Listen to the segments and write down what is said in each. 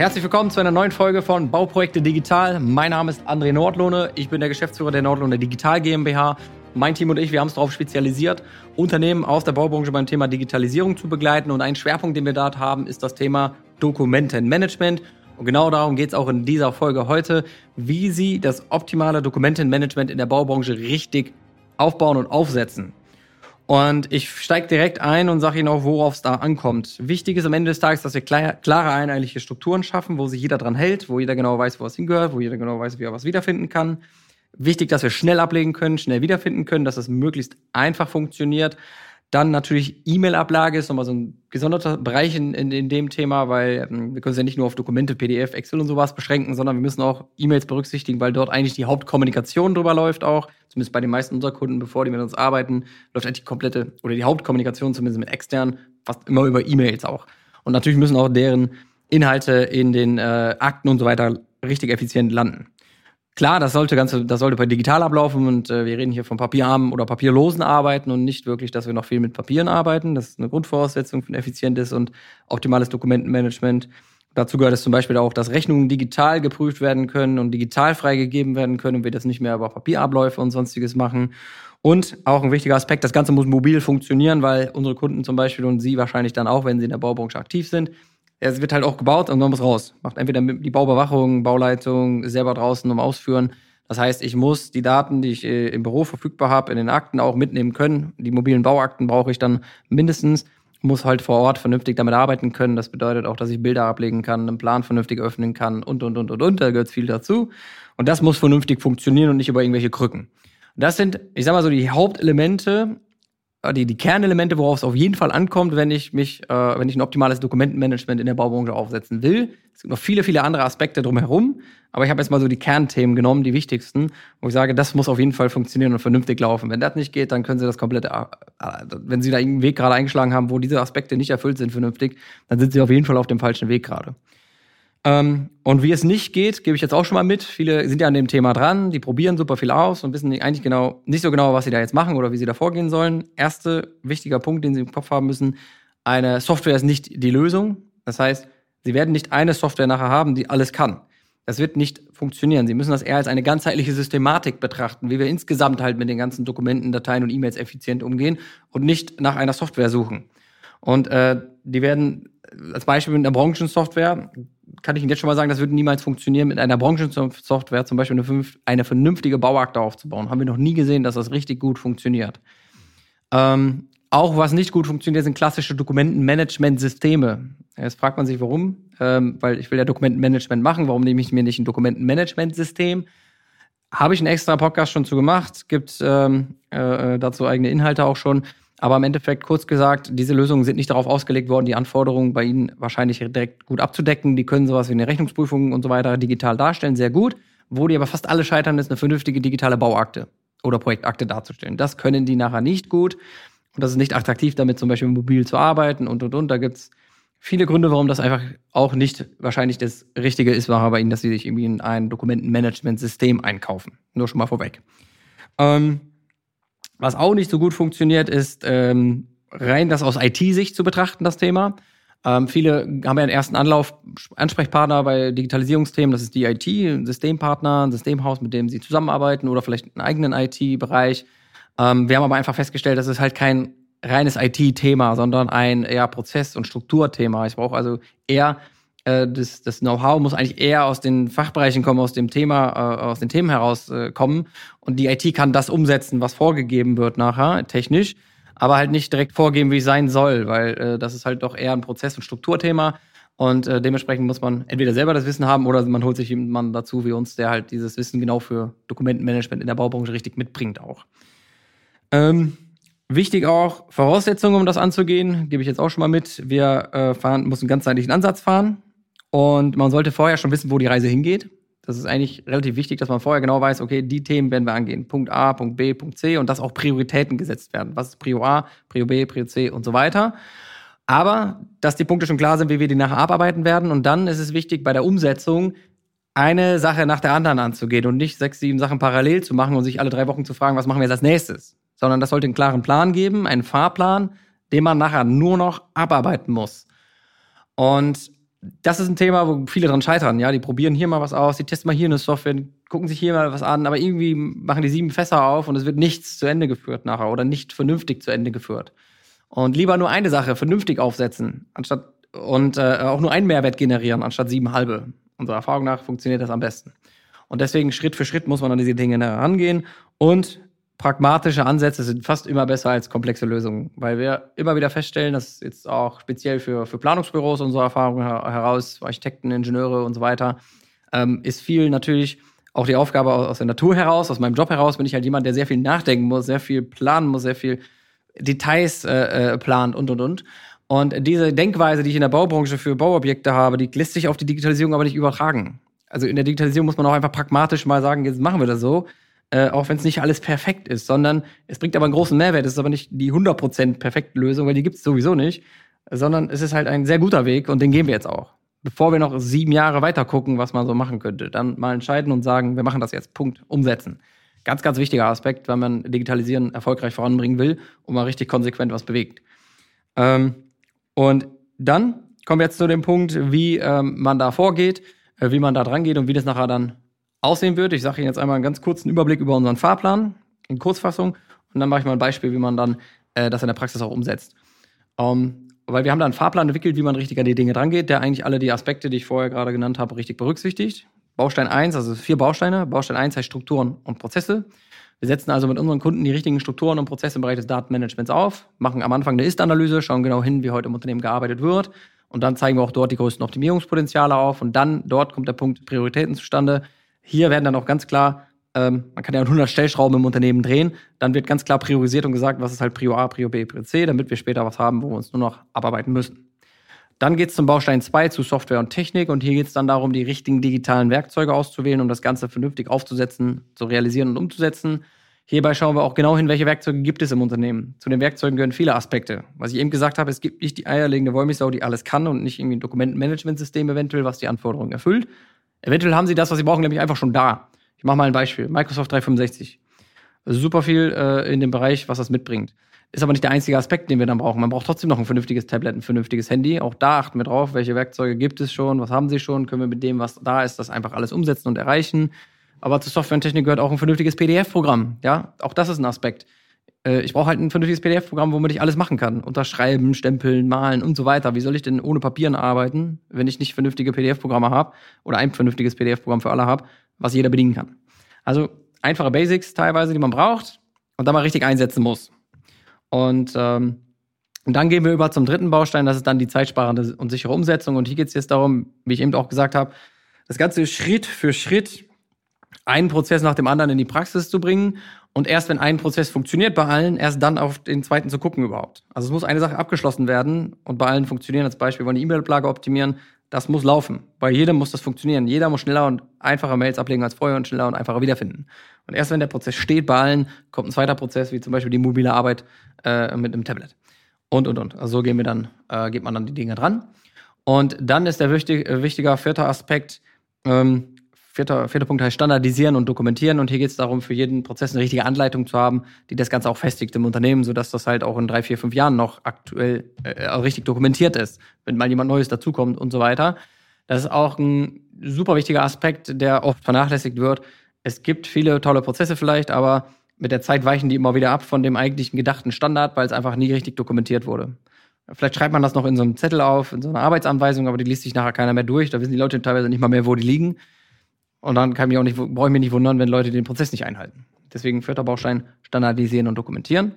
Herzlich willkommen zu einer neuen Folge von Bauprojekte Digital. Mein Name ist André Nordlohne. Ich bin der Geschäftsführer der Nordlohne Digital GmbH. Mein Team und ich, wir haben es darauf spezialisiert, Unternehmen aus der Baubranche beim Thema Digitalisierung zu begleiten. Und ein Schwerpunkt, den wir dort haben, ist das Thema Dokumentenmanagement. Und genau darum geht es auch in dieser Folge heute, wie Sie das optimale Dokumentenmanagement in der Baubranche richtig aufbauen und aufsetzen. Und ich steige direkt ein und sage Ihnen auch, worauf es da ankommt. Wichtig ist am Ende des Tages, dass wir klare, einheitliche Strukturen schaffen, wo sich jeder dran hält, wo jeder genau weiß, wo es hingehört, wo jeder genau weiß, wie er was wiederfinden kann. Wichtig, dass wir schnell ablegen können, schnell wiederfinden können, dass es möglichst einfach funktioniert. Dann natürlich E-Mail-Ablage ist nochmal so ein gesonderter Bereich in, in, in dem Thema, weil ähm, wir können es ja nicht nur auf Dokumente, PDF, Excel und sowas beschränken, sondern wir müssen auch E-Mails berücksichtigen, weil dort eigentlich die Hauptkommunikation drüber läuft auch. Zumindest bei den meisten unserer Kunden, bevor die mit uns arbeiten, läuft eigentlich die komplette oder die Hauptkommunikation zumindest mit extern fast immer über E-Mails auch. Und natürlich müssen auch deren Inhalte in den äh, Akten und so weiter richtig effizient landen. Klar, das sollte ganze, das sollte bei digital ablaufen und äh, wir reden hier von papierarmen oder papierlosen Arbeiten und nicht wirklich, dass wir noch viel mit Papieren arbeiten. Das ist eine Grundvoraussetzung für ein effizientes und optimales Dokumentenmanagement. Dazu gehört es zum Beispiel auch, dass Rechnungen digital geprüft werden können und digital freigegeben werden können und wir das nicht mehr über Papierabläufe und sonstiges machen. Und auch ein wichtiger Aspekt, das Ganze muss mobil funktionieren, weil unsere Kunden zum Beispiel und Sie wahrscheinlich dann auch, wenn Sie in der Baubranche aktiv sind, es wird halt auch gebaut und man muss raus. Macht entweder die Bauüberwachung, Bauleitung selber draußen um Ausführen. Das heißt, ich muss die Daten, die ich äh, im Büro verfügbar habe, in den Akten auch mitnehmen können. Die mobilen Bauakten brauche ich dann mindestens. Muss halt vor Ort vernünftig damit arbeiten können. Das bedeutet auch, dass ich Bilder ablegen kann, einen Plan vernünftig öffnen kann und, und, und, und, und. Da gehört viel dazu. Und das muss vernünftig funktionieren und nicht über irgendwelche Krücken. Das sind, ich sag mal so, die Hauptelemente, die, die Kernelemente, worauf es auf jeden Fall ankommt, wenn ich mich, äh, wenn ich ein optimales Dokumentenmanagement in der Baubranche aufsetzen will. Es gibt noch viele, viele andere Aspekte drumherum, aber ich habe jetzt mal so die Kernthemen genommen, die wichtigsten, wo ich sage, das muss auf jeden Fall funktionieren und vernünftig laufen. Wenn das nicht geht, dann können Sie das komplette, äh, äh, wenn Sie da irgendeinen Weg gerade eingeschlagen haben, wo diese Aspekte nicht erfüllt sind vernünftig, dann sind Sie auf jeden Fall auf dem falschen Weg gerade. Ähm, und wie es nicht geht, gebe ich jetzt auch schon mal mit. Viele sind ja an dem Thema dran, die probieren super viel aus und wissen eigentlich genau, nicht so genau, was sie da jetzt machen oder wie sie da vorgehen sollen. Erster wichtiger Punkt, den sie im Kopf haben müssen, eine Software ist nicht die Lösung. Das heißt, sie werden nicht eine Software nachher haben, die alles kann. Das wird nicht funktionieren. Sie müssen das eher als eine ganzheitliche Systematik betrachten, wie wir insgesamt halt mit den ganzen Dokumenten, Dateien und E-Mails effizient umgehen und nicht nach einer Software suchen. Und äh, die werden als Beispiel mit einer Branchensoftware kann ich Ihnen jetzt schon mal sagen, das würde niemals funktionieren, mit einer Branchensoftware zum Beispiel eine, eine vernünftige Bauakte aufzubauen. Haben wir noch nie gesehen, dass das richtig gut funktioniert. Ähm, auch was nicht gut funktioniert, sind klassische Dokumentenmanagementsysteme. Jetzt fragt man sich, warum? Ähm, weil ich will ja Dokumentenmanagement machen. Warum nehme ich mir nicht ein Dokumentenmanagementsystem? Habe ich einen extra Podcast schon zu gemacht, gibt ähm, äh, dazu eigene Inhalte auch schon. Aber im Endeffekt, kurz gesagt, diese Lösungen sind nicht darauf ausgelegt worden, die Anforderungen bei Ihnen wahrscheinlich direkt gut abzudecken. Die können sowas wie eine Rechnungsprüfung und so weiter digital darstellen, sehr gut. Wo die aber fast alle scheitern, ist eine vernünftige digitale Bauakte oder Projektakte darzustellen. Das können die nachher nicht gut. Und das ist nicht attraktiv, damit zum Beispiel mobil zu arbeiten und, und, und. Da gibt's viele Gründe, warum das einfach auch nicht wahrscheinlich das Richtige ist, war bei Ihnen, dass Sie sich irgendwie in ein Dokumentenmanagementsystem einkaufen. Nur schon mal vorweg. Ähm, was auch nicht so gut funktioniert, ist ähm, rein das aus IT-Sicht zu betrachten, das Thema. Ähm, viele haben ja einen ersten Anlauf Ansprechpartner bei Digitalisierungsthemen, das ist die IT, ein Systempartner, ein Systemhaus, mit dem sie zusammenarbeiten oder vielleicht einen eigenen IT-Bereich. Ähm, wir haben aber einfach festgestellt, das ist halt kein reines IT-Thema, sondern ein eher Prozess- und Strukturthema. Ich brauche also eher äh, das, das Know-how muss eigentlich eher aus den Fachbereichen kommen, aus dem Thema, äh, aus den Themen herauskommen. Äh, und die IT kann das umsetzen, was vorgegeben wird nachher, technisch, aber halt nicht direkt vorgeben, wie es sein soll, weil äh, das ist halt doch eher ein Prozess- und Strukturthema. Und äh, dementsprechend muss man entweder selber das Wissen haben oder man holt sich jemanden dazu wie uns, der halt dieses Wissen genau für Dokumentenmanagement in der Baubranche richtig mitbringt auch. Ähm, wichtig auch, Voraussetzungen, um das anzugehen, gebe ich jetzt auch schon mal mit. Wir äh, fahren, müssen ganzheitlichen Ansatz fahren. Und man sollte vorher schon wissen, wo die Reise hingeht. Das ist eigentlich relativ wichtig, dass man vorher genau weiß, okay, die Themen werden wir angehen. Punkt A, Punkt B, Punkt C und dass auch Prioritäten gesetzt werden. Was ist Prio A, Prio B, Prio C und so weiter. Aber, dass die Punkte schon klar sind, wie wir die nachher abarbeiten werden. Und dann ist es wichtig, bei der Umsetzung eine Sache nach der anderen anzugehen und nicht sechs, sieben Sachen parallel zu machen und sich alle drei Wochen zu fragen, was machen wir jetzt als nächstes. Sondern das sollte einen klaren Plan geben, einen Fahrplan, den man nachher nur noch abarbeiten muss. Und das ist ein Thema, wo viele dran scheitern. Ja, die probieren hier mal was aus, die testen mal hier eine Software, gucken sich hier mal was an, aber irgendwie machen die sieben Fässer auf und es wird nichts zu Ende geführt nachher oder nicht vernünftig zu Ende geführt. Und lieber nur eine Sache vernünftig aufsetzen, anstatt und äh, auch nur einen Mehrwert generieren, anstatt sieben halbe. Unserer Erfahrung nach funktioniert das am besten. Und deswegen Schritt für Schritt muss man an diese Dinge herangehen und pragmatische Ansätze sind fast immer besser als komplexe Lösungen, weil wir immer wieder feststellen, dass jetzt auch speziell für, für Planungsbüros unsere Erfahrung heraus, Architekten, Ingenieure und so weiter, ähm, ist viel natürlich auch die Aufgabe aus der Natur heraus, aus meinem Job heraus, bin ich halt jemand, der sehr viel nachdenken muss, sehr viel planen muss, sehr viel Details äh, äh, plant und und und. Und diese Denkweise, die ich in der Baubranche für Bauobjekte habe, die lässt sich auf die Digitalisierung aber nicht übertragen. Also in der Digitalisierung muss man auch einfach pragmatisch mal sagen, jetzt machen wir das so äh, auch wenn es nicht alles perfekt ist, sondern es bringt aber einen großen Mehrwert. Es ist aber nicht die 100% perfekte Lösung, weil die gibt es sowieso nicht, sondern es ist halt ein sehr guter Weg und den gehen wir jetzt auch. Bevor wir noch sieben Jahre weiter gucken, was man so machen könnte, dann mal entscheiden und sagen, wir machen das jetzt, Punkt, umsetzen. Ganz, ganz wichtiger Aspekt, wenn man Digitalisieren erfolgreich voranbringen will und mal richtig konsequent was bewegt. Ähm, und dann kommen wir jetzt zu dem Punkt, wie ähm, man da vorgeht, äh, wie man da dran geht und wie das nachher dann aussehen wird. Ich sage Ihnen jetzt einmal einen ganz kurzen Überblick über unseren Fahrplan in Kurzfassung und dann mache ich mal ein Beispiel, wie man dann äh, das in der Praxis auch umsetzt. Ähm, weil wir haben da einen Fahrplan entwickelt, wie man richtig an die Dinge drangeht, der eigentlich alle die Aspekte, die ich vorher gerade genannt habe, richtig berücksichtigt. Baustein 1, also vier Bausteine. Baustein 1 heißt Strukturen und Prozesse. Wir setzen also mit unseren Kunden die richtigen Strukturen und Prozesse im Bereich des Datenmanagements auf, machen am Anfang eine Ist-Analyse, schauen genau hin, wie heute im Unternehmen gearbeitet wird. Und dann zeigen wir auch dort die größten Optimierungspotenziale auf. Und dann dort kommt der Punkt Prioritäten zustande. Hier werden dann auch ganz klar, ähm, man kann ja 100 Stellschrauben im Unternehmen drehen, dann wird ganz klar priorisiert und gesagt, was ist halt Prio A, Prio B, Prio C, damit wir später was haben, wo wir uns nur noch abarbeiten müssen. Dann geht es zum Baustein 2 zu Software und Technik und hier geht es dann darum, die richtigen digitalen Werkzeuge auszuwählen, um das Ganze vernünftig aufzusetzen, zu realisieren und umzusetzen. Hierbei schauen wir auch genau hin, welche Werkzeuge gibt es im Unternehmen. Zu den Werkzeugen gehören viele Aspekte. Was ich eben gesagt habe, es gibt nicht die eierlegende Wollmilchsau, die alles kann und nicht irgendwie ein Dokumentenmanagementsystem eventuell, was die Anforderungen erfüllt, Eventuell haben sie das, was sie brauchen, nämlich einfach schon da. Ich mache mal ein Beispiel. Microsoft 365. Super viel äh, in dem Bereich, was das mitbringt. Ist aber nicht der einzige Aspekt, den wir dann brauchen. Man braucht trotzdem noch ein vernünftiges Tablet, ein vernünftiges Handy. Auch da achten wir drauf, welche Werkzeuge gibt es schon, was haben sie schon, können wir mit dem, was da ist, das einfach alles umsetzen und erreichen. Aber zur Software und Technik gehört auch ein vernünftiges PDF-Programm. Ja, auch das ist ein Aspekt äh, ich brauche halt ein vernünftiges PDF-Programm, womit ich alles machen kann. Unterschreiben, stempeln, malen und so weiter. Wie soll ich denn ohne Papieren arbeiten, wenn ich nicht vernünftige PDF-Programme habe oder ein vernünftiges PDF-Programm für alle habe, was jeder bedienen kann? Also einfache Basics teilweise, die man braucht und dann mal richtig einsetzen muss. Und, ähm, und dann gehen wir über zum dritten Baustein, das ist dann die zeitsparende und sichere Umsetzung. Und hier geht es jetzt darum, wie ich eben auch gesagt habe, das Ganze Schritt für Schritt einen Prozess nach dem anderen in die Praxis zu bringen und erst wenn ein Prozess funktioniert bei allen, erst dann auf den zweiten zu gucken überhaupt. Also es muss eine Sache abgeschlossen werden und bei allen funktionieren. Als Beispiel wollen die E-Mail-Ablage optimieren. Das muss laufen. Bei jedem muss das funktionieren. Jeder muss schneller und einfacher Mails ablegen als vorher und schneller und einfacher wiederfinden. Und erst wenn der Prozess steht bei allen, kommt ein zweiter Prozess, wie zum Beispiel die mobile Arbeit äh, mit einem Tablet. Und, und, und. Also so gehen wir dann, äh, geht man dann die Dinge dran. Und dann ist der wichtig, äh, wichtiger vierte Aspekt, ähm, Vierter, vierter Punkt heißt standardisieren und dokumentieren. Und hier geht es darum, für jeden Prozess eine richtige Anleitung zu haben, die das Ganze auch festigt im Unternehmen, sodass das halt auch in drei, vier, fünf Jahren noch aktuell äh, richtig dokumentiert ist, wenn mal jemand Neues dazukommt und so weiter. Das ist auch ein super wichtiger Aspekt, der oft vernachlässigt wird. Es gibt viele tolle Prozesse vielleicht, aber mit der Zeit weichen die immer wieder ab von dem eigentlichen gedachten Standard, weil es einfach nie richtig dokumentiert wurde. Vielleicht schreibt man das noch in so einem Zettel auf, in so einer Arbeitsanweisung, aber die liest sich nachher keiner mehr durch. Da wissen die Leute teilweise nicht mal mehr, wo die liegen. Und dann kann ich auch nicht, brauche ich mich nicht wundern, wenn Leute den Prozess nicht einhalten. Deswegen vierter Baustein, standardisieren und dokumentieren.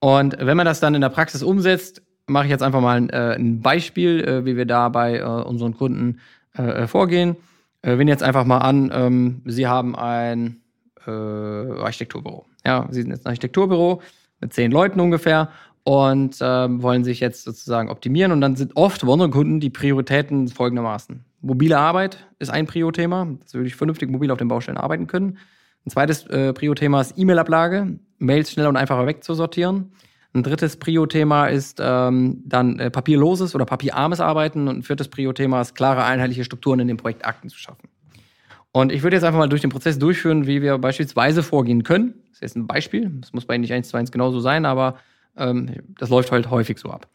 Und wenn man das dann in der Praxis umsetzt, mache ich jetzt einfach mal ein, äh, ein Beispiel, äh, wie wir da bei äh, unseren Kunden äh, äh, vorgehen. Äh, wenn jetzt einfach mal an, ähm, Sie haben ein äh, Architekturbüro. Ja, Sie sind jetzt ein Architekturbüro mit zehn Leuten ungefähr und ähm, wollen sich jetzt sozusagen optimieren. Und dann sind oft bei unseren Kunden die Prioritäten folgendermaßen. Mobile Arbeit ist ein Prio-Thema, dass wir wirklich vernünftig mobil auf den Baustellen arbeiten können. Ein zweites äh, Prio-Thema ist E-Mail-Ablage, Mails schneller und einfacher wegzusortieren. Ein drittes Prio-Thema ist ähm, dann äh, papierloses oder papierarmes Arbeiten. Und ein viertes Prio-Thema ist klare, einheitliche Strukturen in den Projektakten zu schaffen. Und ich würde jetzt einfach mal durch den Prozess durchführen, wie wir beispielsweise vorgehen können. Das ist jetzt ein Beispiel. Das muss bei Ihnen nicht eins zu eins genauso sein, aber ähm, das läuft halt häufig so ab.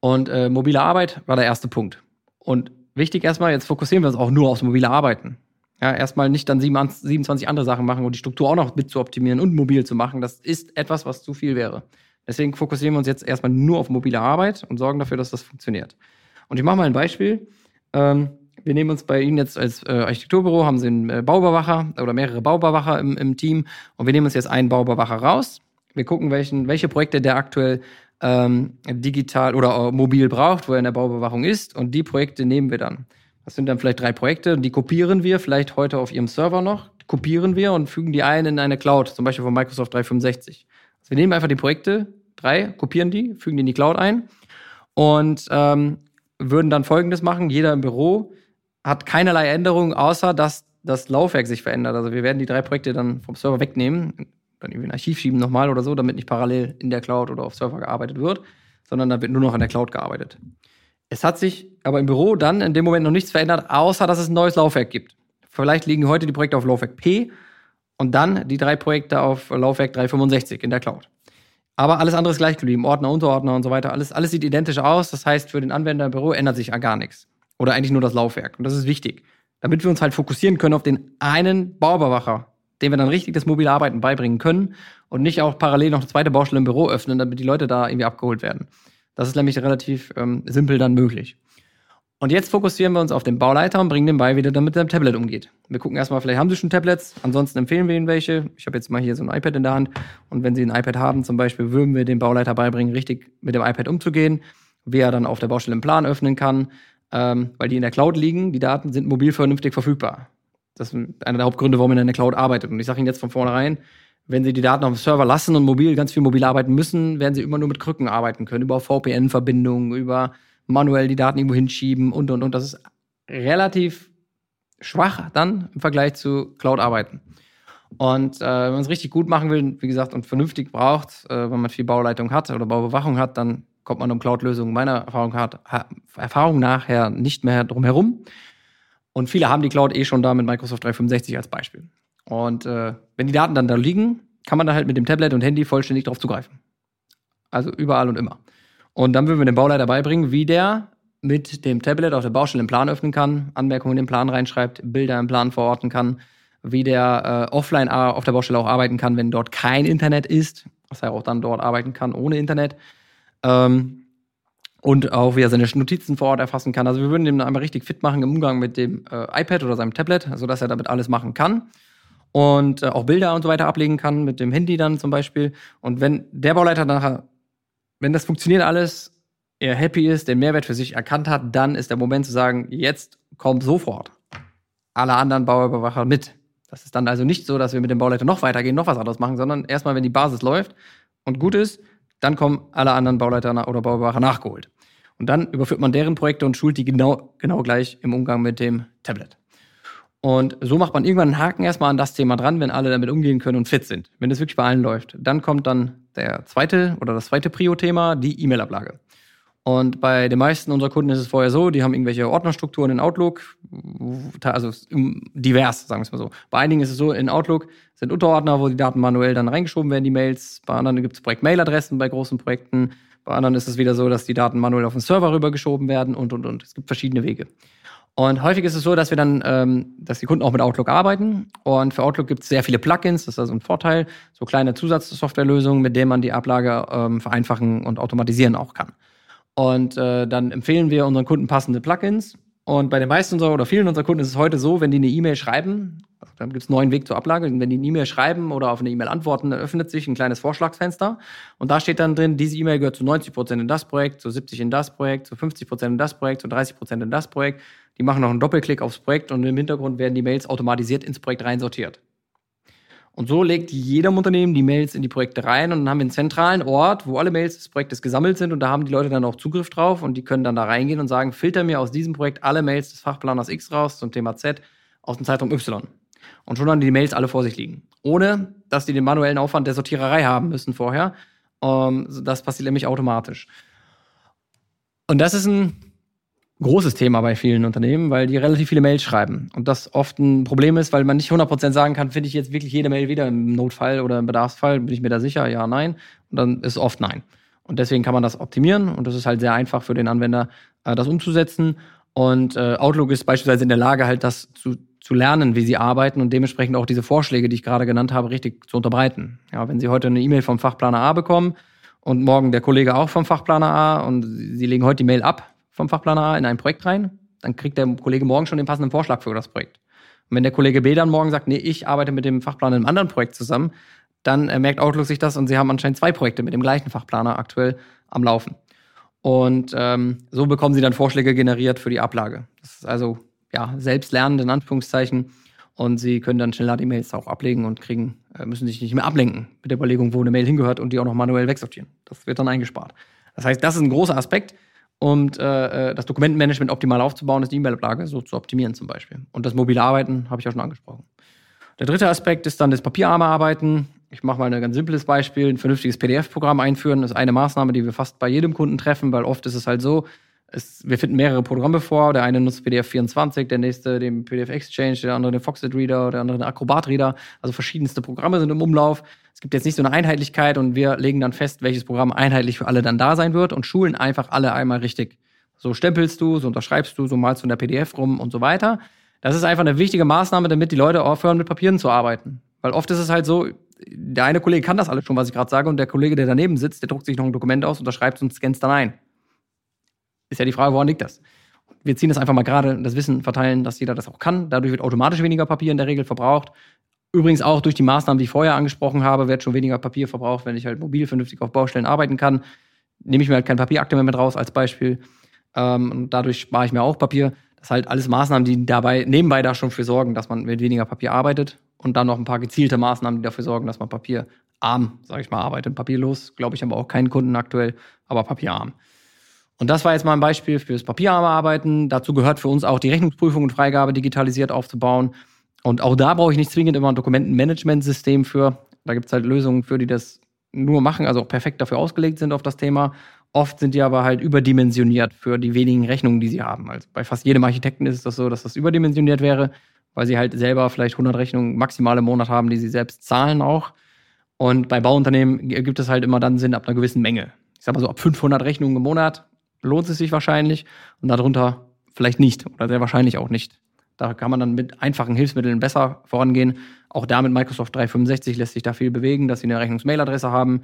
Und äh, mobile Arbeit war der erste Punkt. Und wichtig erstmal, jetzt fokussieren wir uns auch nur aufs mobile Arbeiten. Ja, erstmal nicht dann 27 andere Sachen machen und die Struktur auch noch mit zu optimieren und mobil zu machen. Das ist etwas, was zu viel wäre. Deswegen fokussieren wir uns jetzt erstmal nur auf mobile Arbeit und sorgen dafür, dass das funktioniert. Und ich mache mal ein Beispiel. Ähm, wir nehmen uns bei Ihnen jetzt als äh, Architekturbüro, haben Sie einen äh, Bauüberwacher oder mehrere Bauüberwacher im, im Team und wir nehmen uns jetzt einen Bauüberwacher raus. Wir gucken, welchen, welche Projekte der aktuell ähm, digital oder äh, mobil braucht, wo er in der Bauüberwachung ist und die Projekte nehmen wir dann. Das sind dann vielleicht drei Projekte, die kopieren wir vielleicht heute auf Ihrem Server noch, kopieren wir und fügen die ein in eine Cloud, zum Beispiel von Microsoft 365. Also wir nehmen einfach die Projekte, drei, kopieren die, fügen die in die Cloud ein und ähm, würden dann Folgendes machen. Jeder im Büro hat keinerlei Änderungen, außer dass das Laufwerk sich verändert. Also wir werden die drei Projekte dann vom Server wegnehmen, dann irgendwie ein Archiv schieben nochmal oder so, damit nicht parallel in der Cloud oder auf Server gearbeitet wird, sondern da wird nur noch an der Cloud gearbeitet. Es hat sich aber im Büro dann in dem Moment noch nichts verändert, außer dass es ein neues Laufwerk gibt. Vielleicht liegen heute die Projekte auf Laufwerk P und dann die drei Projekte auf Laufwerk 365 in der Cloud. Aber alles andere ist gleich geblieben. Ordner, Unterordner und so weiter. Alles, alles sieht identisch aus. Das heißt, für den Anwender im Büro ändert sich gar nichts. Oder eigentlich nur das Laufwerk. Und das ist wichtig. Damit wir uns halt fokussieren können auf den einen Bauüberwacher, dem wir dann richtig das mobile Arbeiten beibringen können und nicht auch parallel noch eine zweite Baustelle im Büro öffnen, damit die Leute da irgendwie abgeholt werden. Das ist nämlich relativ ähm, simpel dann möglich. Und jetzt fokussieren wir uns auf den Bauleiter und bringen den bei, wie der dann mit dem Tablet umgeht. Wir gucken erstmal, vielleicht haben sie schon Tablets, ansonsten empfehlen wir ihnen welche. Ich habe jetzt mal hier so ein iPad in der Hand und wenn sie ein iPad haben zum Beispiel, würden wir dem Bauleiter beibringen, richtig mit dem iPad umzugehen, wie er dann auf der Baustelle einen Plan öffnen kann, ähm, weil die in der Cloud liegen. Die Daten sind mobil vernünftig verfügbar. Das ist einer der Hauptgründe, warum man in der Cloud arbeitet. Und ich sage Ihnen jetzt von vornherein, wenn Sie die Daten auf dem Server lassen und mobil ganz viel mobil arbeiten müssen, werden Sie immer nur mit Krücken arbeiten können, über VPN-Verbindungen, über manuell die Daten irgendwo hinschieben und und und. Das ist relativ schwach dann im Vergleich zu Cloud-Arbeiten. Und äh, wenn man es richtig gut machen will, wie gesagt, und vernünftig braucht, äh, wenn man viel Bauleitung hat oder Bauüberwachung hat, dann kommt man um Cloud-Lösungen meiner Erfahrung, hat, Erfahrung nachher nicht mehr drum herum. Und viele haben die Cloud eh schon da mit Microsoft 365 als Beispiel. Und äh, wenn die Daten dann da liegen, kann man da halt mit dem Tablet und Handy vollständig drauf zugreifen. Also überall und immer. Und dann würden wir dem Bauleiter beibringen, wie der mit dem Tablet auf der Baustelle einen Plan öffnen kann, Anmerkungen in den Plan reinschreibt, Bilder im Plan verorten kann, wie der äh, offline auf der Baustelle auch arbeiten kann, wenn dort kein Internet ist, dass er auch dann dort arbeiten kann ohne Internet. Ähm, und auch wie er seine Notizen vor Ort erfassen kann. Also wir würden den einmal richtig fit machen im Umgang mit dem äh, iPad oder seinem Tablet, sodass er damit alles machen kann und äh, auch Bilder und so weiter ablegen kann mit dem Handy dann zum Beispiel. Und wenn der Bauleiter nachher, wenn das funktioniert alles, er happy ist, den Mehrwert für sich erkannt hat, dann ist der Moment zu sagen, jetzt kommt sofort alle anderen Bauüberwacher mit. Das ist dann also nicht so, dass wir mit dem Bauleiter noch weitergehen, noch was anderes machen, sondern erstmal, wenn die Basis läuft und gut ist, dann kommen alle anderen Bauleiter oder Bauüberwacher nachgeholt. Und dann überführt man deren Projekte und schult die genau, genau gleich im Umgang mit dem Tablet. Und so macht man irgendwann einen Haken erstmal an das Thema dran, wenn alle damit umgehen können und fit sind. Wenn das wirklich bei allen läuft. Dann kommt dann der zweite oder das zweite Prio-Thema, die E-Mail-Ablage. Und bei den meisten unserer Kunden ist es vorher so, die haben irgendwelche Ordnerstrukturen in Outlook, also divers, sagen wir es mal so. Bei einigen ist es so, in Outlook sind Unterordner, wo die Daten manuell dann reingeschoben werden, die Mails. Bei anderen gibt es Projekt-Mail-Adressen bei großen Projekten. Bei anderen ist es wieder so, dass die Daten manuell auf den Server rübergeschoben werden und, und, und. Es gibt verschiedene Wege. Und häufig ist es so, dass wir dann, ähm, dass die Kunden auch mit Outlook arbeiten. Und für Outlook gibt es sehr viele Plugins, das ist also ein Vorteil, so kleine Zusatzsoftwarelösungen, mit denen man die Ablage ähm, vereinfachen und automatisieren auch kann. Und äh, dann empfehlen wir unseren Kunden passende Plugins. Und bei den meisten unserer oder vielen unserer Kunden ist es heute so, wenn die eine E-Mail schreiben, also dann gibt es einen neuen Weg zur Ablage, wenn die eine E-Mail schreiben oder auf eine E-Mail antworten, dann öffnet sich ein kleines Vorschlagsfenster und da steht dann drin, diese E-Mail gehört zu 90 Prozent in das Projekt, zu 70 in das Projekt, zu 50 Prozent in das Projekt, zu 30 Prozent in das Projekt die machen noch einen Doppelklick aufs Projekt und im Hintergrund werden die Mails automatisiert ins Projekt reinsortiert. Und so legt jedem Unternehmen die Mails in die Projekte rein und dann haben wir einen zentralen Ort, wo alle Mails des Projektes gesammelt sind und da haben die Leute dann auch Zugriff drauf und die können dann da reingehen und sagen, filter mir aus diesem Projekt alle Mails des Fachplaners X raus zum Thema Z aus dem Zeitraum Y. Und schon haben die Mails alle vor sich liegen. Ohne, dass die den manuellen Aufwand der Sortiererei haben müssen vorher. Ähm, das passiert nämlich automatisch. Und das ist ein großes Thema bei vielen Unternehmen, weil die relativ viele Mails schreiben. Und das oft ein Problem ist, weil man nicht 100% sagen kann, finde ich jetzt wirklich jede Mail wieder im Notfall oder im Bedarfsfall, bin ich mir da sicher, ja, nein. Und dann ist oft nein. Und deswegen kann man das optimieren und das ist halt sehr einfach für den Anwender, äh, das umzusetzen. Und äh, Outlook ist beispielsweise in der Lage, halt das zu, zu lernen, wie sie arbeiten und dementsprechend auch diese Vorschläge, die ich gerade genannt habe, richtig zu unterbreiten. Ja, wenn Sie heute eine E-Mail vom Fachplaner A bekommen und morgen der Kollege auch vom Fachplaner A und Sie legen heute die Mail ab vom Fachplaner A in ein Projekt rein, dann kriegt der Kollege morgen schon den passenden Vorschlag für das Projekt. Und wenn der Kollege B dann morgen sagt, nee, ich arbeite mit dem Fachplaner in einem anderen Projekt zusammen, dann äh, merkt Outlook sich das und sie haben anscheinend zwei Projekte mit dem gleichen Fachplaner aktuell am Laufen. Und ähm, so bekommen sie dann Vorschläge generiert für die Ablage. Das ist also ja selbstlernend in Anführungszeichen. Und sie können dann schneller die Mails auch ablegen und kriegen, äh, müssen sich nicht mehr ablenken mit der Überlegung, wo eine Mail hingehört und die auch noch manuell wegsortieren. Das wird dann eingespart. Das heißt, das ist ein großer Aspekt, um äh, äh, das Dokumentenmanagement optimal aufzubauen, ist die E-Mail-Ablage so zu optimieren zum Beispiel. Und das mobile Arbeiten habe ich ja schon angesprochen. Der dritte Aspekt ist dann das papierarme Arbeiten. Ich mache mal ein ganz simples Beispiel. Ein vernünftiges PDF-Programm einführen ist eine Maßnahme, die wir fast bei jedem Kunden treffen, weil oft ist es halt so, es, wir finden mehrere Programme vor. Der eine nutzt PDF 24, der nächste den PDF Exchange, der andere den Foxit Reader, der andere den Acrobat Reader. Also verschiedenste Programme sind im Umlauf. Es gibt jetzt nicht so eine Einheitlichkeit und wir legen dann fest, welches Programm einheitlich für alle dann da sein wird und schulen einfach alle einmal richtig. So stempelst du, so unterschreibst du, so malst du in der PDF rum und so weiter. Das ist einfach eine wichtige Maßnahme, damit die Leute aufhören, mit Papieren zu arbeiten. Weil oft ist es halt so, der eine Kollege kann das alles schon, was ich gerade sage, und der Kollege, der daneben sitzt, der druckt sich noch ein Dokument aus, unterschreibt es und scannt es dann ein. Ist ja die Frage, woran liegt das? Wir ziehen das einfach mal gerade, das Wissen verteilen, dass jeder das auch kann. Dadurch wird automatisch weniger Papier in der Regel verbraucht. Übrigens auch durch die Maßnahmen, die ich vorher angesprochen habe, wird schon weniger Papier verbraucht, wenn ich halt mobil vernünftig auf Baustellen arbeiten kann. Nehme ich mir halt kein Papierakte mehr mit raus als Beispiel. Ähm, und dadurch spare ich mir auch Papier. Das sind halt alles Maßnahmen, die dabei nebenbei da schon für sorgen, dass man mit weniger Papier arbeitet. Und dann noch ein paar gezielte Maßnahmen, die dafür sorgen, dass man papierarm, sage ich mal, arbeitet. Papierlos, glaube ich, haben wir auch keinen Kunden aktuell, aber papierarm. Und das war jetzt mal ein Beispiel fürs papierarme Arbeiten. Dazu gehört für uns auch die Rechnungsprüfung und Freigabe digitalisiert aufzubauen. Und auch da brauche ich nicht zwingend immer ein Dokumentenmanagementsystem für. Da gibt es halt Lösungen für, die das nur machen, also auch perfekt dafür ausgelegt sind auf das Thema. Oft sind die aber halt überdimensioniert für die wenigen Rechnungen, die sie haben. Also bei fast jedem Architekten ist es das so, dass das überdimensioniert wäre, weil sie halt selber vielleicht 100 Rechnungen maximal im Monat haben, die sie selbst zahlen auch. Und bei Bauunternehmen gibt es halt immer dann Sinn ab einer gewissen Menge. Ich sag mal so ab 500 Rechnungen im Monat lohnt es sich wahrscheinlich und darunter vielleicht nicht oder sehr wahrscheinlich auch nicht. Da kann man dann mit einfachen Hilfsmitteln besser vorangehen. Auch da mit Microsoft 365 lässt sich da viel bewegen, dass Sie eine Rechnungsmailadresse haben,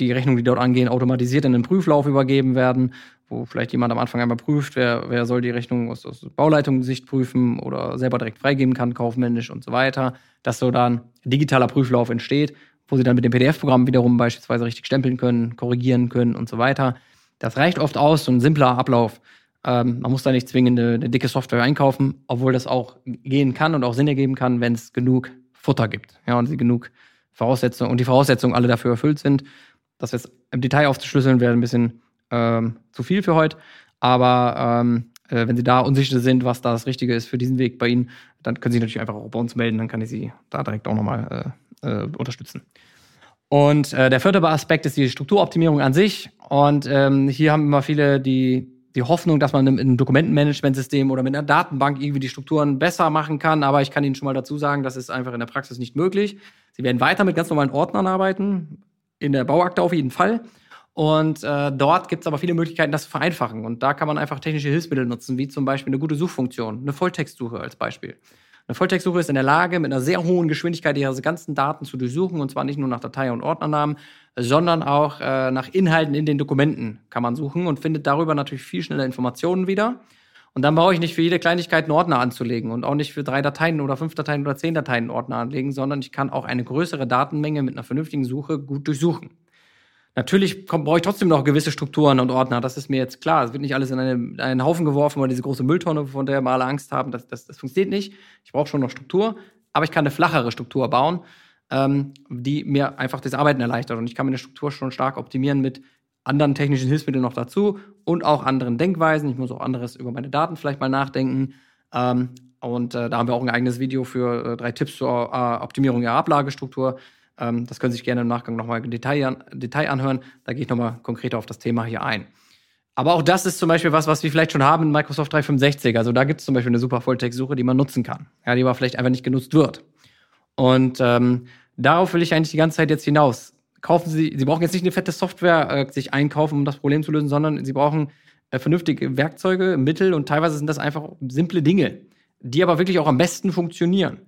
die Rechnungen, die dort angehen, automatisiert in den Prüflauf übergeben werden, wo vielleicht jemand am Anfang einmal prüft, wer, wer soll die Rechnung aus, aus Bauleitungssicht prüfen oder selber direkt freigeben kann, kaufmännisch und so weiter, dass so dann digitaler Prüflauf entsteht, wo Sie dann mit dem PDF-Programm wiederum beispielsweise richtig stempeln können, korrigieren können und so weiter. Das reicht oft aus, so ein simpler Ablauf. Ähm, man muss da nicht zwingend eine, eine, dicke Software einkaufen, obwohl das auch gehen kann und auch Sinn ergeben kann, wenn es genug Futter gibt. Ja, und genug Voraussetzungen und die Voraussetzungen alle dafür erfüllt sind. Das jetzt im Detail aufzuschlüsseln wäre ein bisschen ähm, zu viel für heute. Aber ähm, äh, wenn Sie da unsicher sind, was da das Richtige ist für diesen Weg bei Ihnen, dann können Sie sich natürlich einfach auch bei uns melden, dann kann ich Sie da direkt auch nochmal äh, äh, unterstützen. Und äh, der vierte Aspekt ist die Strukturoptimierung an sich. Und ähm, hier haben immer viele die, die Hoffnung, dass man in einem Dokumentenmanagementsystem oder mit einer Datenbank irgendwie die Strukturen besser machen kann. Aber ich kann Ihnen schon mal dazu sagen, das ist einfach in der Praxis nicht möglich. Sie werden weiter mit ganz normalen Ordnern arbeiten, in der Bauakte auf jeden Fall. Und äh, dort gibt es aber viele Möglichkeiten, das zu vereinfachen. Und da kann man einfach technische Hilfsmittel nutzen, wie zum Beispiel eine gute Suchfunktion, eine Volltextsuche als Beispiel. Eine Volltextsuche ist in der Lage, mit einer sehr hohen Geschwindigkeit ihre ganzen Daten zu durchsuchen, und zwar nicht nur nach Datei- und Ordnernamen, sondern auch äh, nach Inhalten in den Dokumenten kann man suchen und findet darüber natürlich viel schneller Informationen wieder. Und dann brauche ich nicht für jede Kleinigkeit einen Ordner anzulegen und auch nicht für drei Dateien oder fünf Dateien oder zehn Dateien einen Ordner anlegen, sondern ich kann auch eine größere Datenmenge mit einer vernünftigen Suche gut durchsuchen. Natürlich brauche ich trotzdem noch gewisse Strukturen und Ordner, das ist mir jetzt klar. Es wird nicht alles in einen, einen Haufen geworfen oder diese große Mülltonne, von der wir alle Angst haben. Das, das, das funktioniert nicht. Ich brauche schon noch Struktur, aber ich kann eine flachere Struktur bauen, ähm, die mir einfach das Arbeiten erleichtert. Und ich kann meine Struktur schon stark optimieren mit anderen technischen Hilfsmitteln noch dazu und auch anderen Denkweisen. Ich muss auch anderes über meine Daten vielleicht mal nachdenken. Ähm, und äh, da haben wir auch ein eigenes Video für äh, drei Tipps zur äh, Optimierung Ihrer Ablagestruktur. Ähm, das können Sie sich gerne im Nachgang nochmal im Detail, an, Detail anhören. Da gehe ich nochmal konkreter auf das Thema hier ein. Aber auch das ist zum Beispiel was, was wir vielleicht schon haben in Microsoft 365. Also da gibt es zum Beispiel eine super Volltext-Suche, die man nutzen kann. Ja, die aber vielleicht einfach nicht genutzt wird. Und ähm, darauf will ich eigentlich die ganze Zeit jetzt hinaus. Kaufen Sie, Sie brauchen jetzt nicht eine fette Software äh, sich einkaufen, um das Problem zu lösen, sondern Sie brauchen äh, vernünftige Werkzeuge, Mittel und teilweise sind das einfach simple Dinge, die aber wirklich auch am besten funktionieren.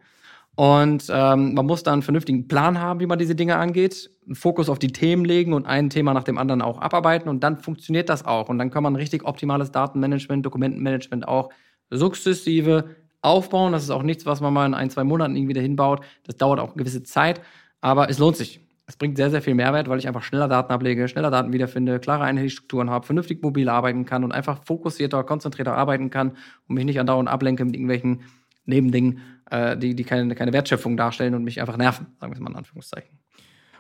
Und ähm, man muss da einen vernünftigen Plan haben, wie man diese Dinge angeht, einen Fokus auf die Themen legen und ein Thema nach dem anderen auch abarbeiten und dann funktioniert das auch. Und dann kann man richtig optimales Datenmanagement, Dokumentenmanagement auch sukzessive aufbauen. Das ist auch nichts, was man mal in ein, zwei Monaten irgendwie dahin baut. Das dauert auch eine gewisse Zeit, aber es lohnt sich. Es bringt sehr, sehr viel Mehrwert, weil ich einfach schneller Daten ablege, schneller Daten wiederfinde, klare Einheitsstrukturen habe, vernünftig mobil arbeiten kann und einfach fokussierter, konzentrierter arbeiten kann und mich nicht andauernd ablenke mit irgendwelchen Nebendingen, äh, die, die keine, keine Wertschöpfung darstellen und mich einfach nerven, sagen wir es mal in Anführungszeichen.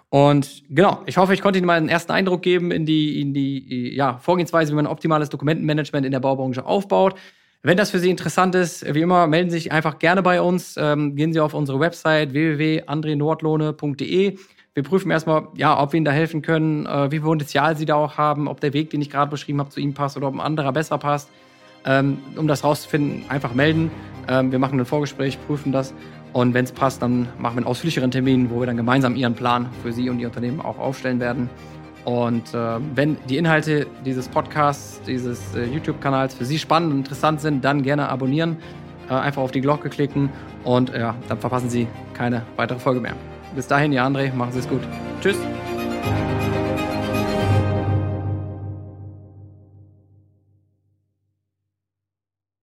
Und genau, ich hoffe, ich konnte Ihnen mal einen ersten Eindruck geben in die, in die ja, Vorgehensweise, wie man optimales Dokumentenmanagement in der Baubranche aufbaut. Wenn das für Sie interessant ist, wie immer, melden Sie sich einfach gerne bei uns. Ähm, gehen Sie auf unsere Website www.andrenordlohne.de. Wir prüfen erstmal, ja, ob wir Ihnen da helfen können, äh, wie viel Potenzial Sie da auch haben, ob der Weg, den ich gerade beschrieben habe, zu Ihnen passt oder ob ein anderer besser passt. Ähm, um das rauszufinden, einfach melden. Ähm, wir machen ein Vorgespräch, prüfen das. Und wenn es passt, dann machen wir einen ausführlicheren Termin, wo wir dann gemeinsam Ihren Plan für Sie und Ihr Unternehmen auch aufstellen werden. Und äh, wenn die Inhalte dieses Podcasts, dieses äh, YouTube-Kanals für Sie spannend und interessant sind, dann gerne abonnieren, äh, einfach auf die Glocke klicken und ja, dann verpassen Sie keine weitere Folge mehr. Bis dahin, Ihr André, machen Sie es gut. Tschüss.